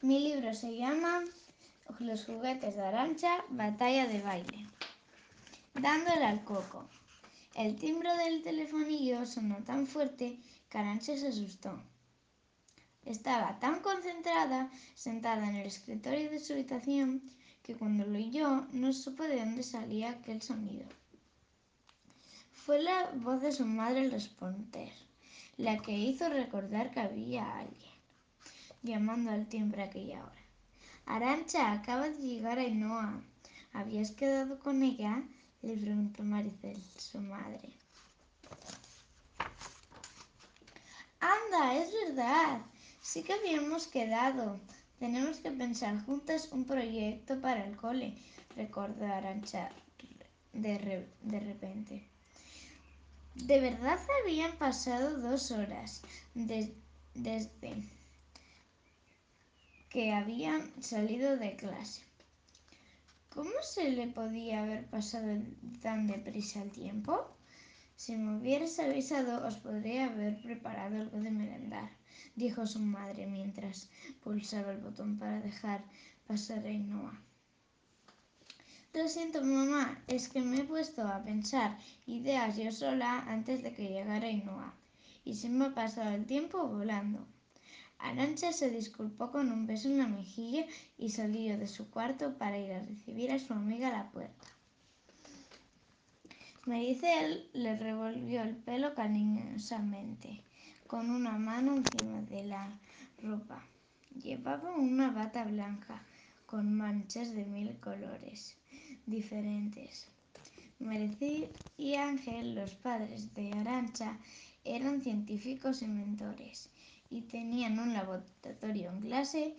Mi libro se llama Los juguetes de Arancha, Batalla de baile. Dándole al coco. El timbre del telefonillo sonó tan fuerte que Arancha se asustó. Estaba tan concentrada, sentada en el escritorio de su habitación, que cuando lo oyó no supo de dónde salía aquel sonido. Fue la voz de su madre al responder, la que hizo recordar que había alguien llamando al timbre a aquella hora. Arancha, acaba de llegar a Ainhoa. ¿Habías quedado con ella? Le preguntó Maricel, su madre. Anda, es verdad. Sí que habíamos quedado. Tenemos que pensar juntas un proyecto para el cole, recordó Arancha de, de repente. De verdad habían pasado dos horas desde que habían salido de clase. ¿Cómo se le podía haber pasado tan deprisa el tiempo? Si me hubieras avisado, os podría haber preparado algo de merendar, dijo su madre mientras pulsaba el botón para dejar pasar a Ainhoa. Lo siento, mamá, es que me he puesto a pensar ideas yo sola antes de que llegara Ainhoa y se me ha pasado el tiempo volando. Arancha se disculpó con un beso en la mejilla y salió de su cuarto para ir a recibir a su amiga a la puerta. Maricel le revolvió el pelo cariñosamente, con una mano encima de la ropa. Llevaba una bata blanca con manchas de mil colores diferentes. Maricel y Ángel, los padres de Arancha, eran científicos y mentores y tenían un laboratorio en clase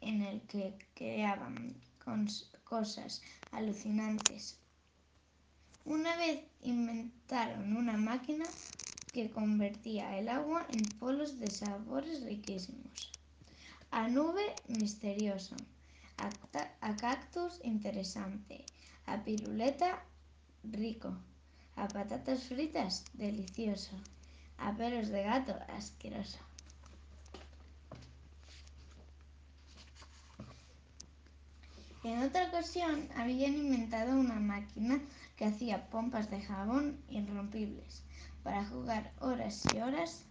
en el que creaban cosas alucinantes. Una vez inventaron una máquina que convertía el agua en polos de sabores riquísimos. A nube misterioso, a, a cactus interesante, a piruleta rico, a patatas fritas delicioso, a pelos de gato asqueroso. En otra ocasión habían inventado una máquina que hacía pompas de jabón irrompibles para jugar horas y horas.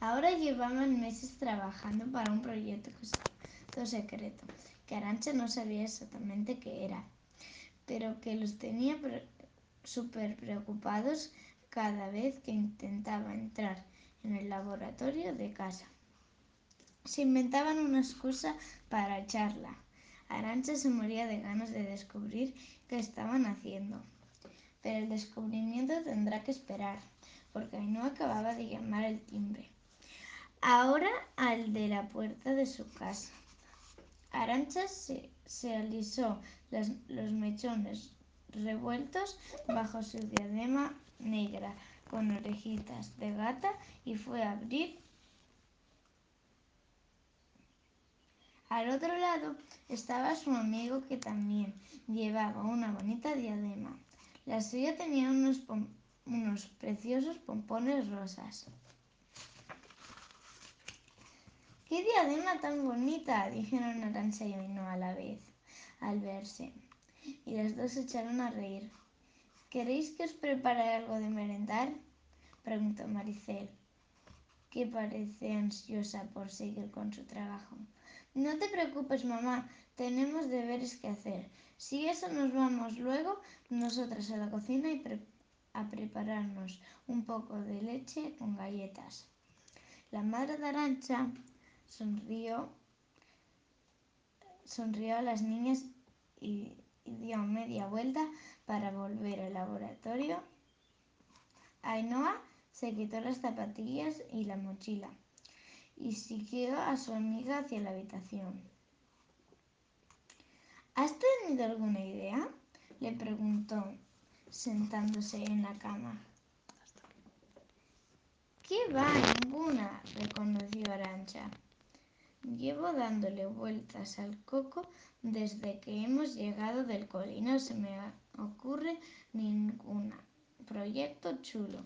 Ahora llevaban meses trabajando para un proyecto secreto que Arancha no sabía exactamente qué era, pero que los tenía súper preocupados cada vez que intentaba entrar en el laboratorio de casa. Se inventaban una excusa para echarla. Arancha se moría de ganas de descubrir qué estaban haciendo. Pero el descubrimiento tendrá que esperar, porque no acababa de llamar el timbre. Ahora al de la puerta de su casa. Arancha se, se alisó los, los mechones revueltos bajo su diadema negra con orejitas de gata y fue a abrir Al otro lado estaba su amigo que también llevaba una bonita diadema. La suya tenía unos, unos preciosos pompones rosas. ¡Qué diadema tan bonita! dijeron Arancha y Oino a la vez, al verse. Y las dos se echaron a reír. ¿Queréis que os prepare algo de merendar? preguntó Maricel, que parece ansiosa por seguir con su trabajo. No te preocupes, mamá, tenemos deberes que hacer. Si eso nos vamos luego, nosotras a la cocina y a prepararnos un poco de leche con galletas. La madre de Arancha sonrió, sonrió a las niñas y, y dio media vuelta para volver al laboratorio. Ainhoa se quitó las zapatillas y la mochila y siguió a su amiga hacia la habitación. ¿Has tenido alguna idea? le preguntó, sentándose en la cama. ¿Qué va? Ninguna, reconoció Arancha. Llevo dándole vueltas al coco desde que hemos llegado del cole y no se me ocurre ningún proyecto chulo.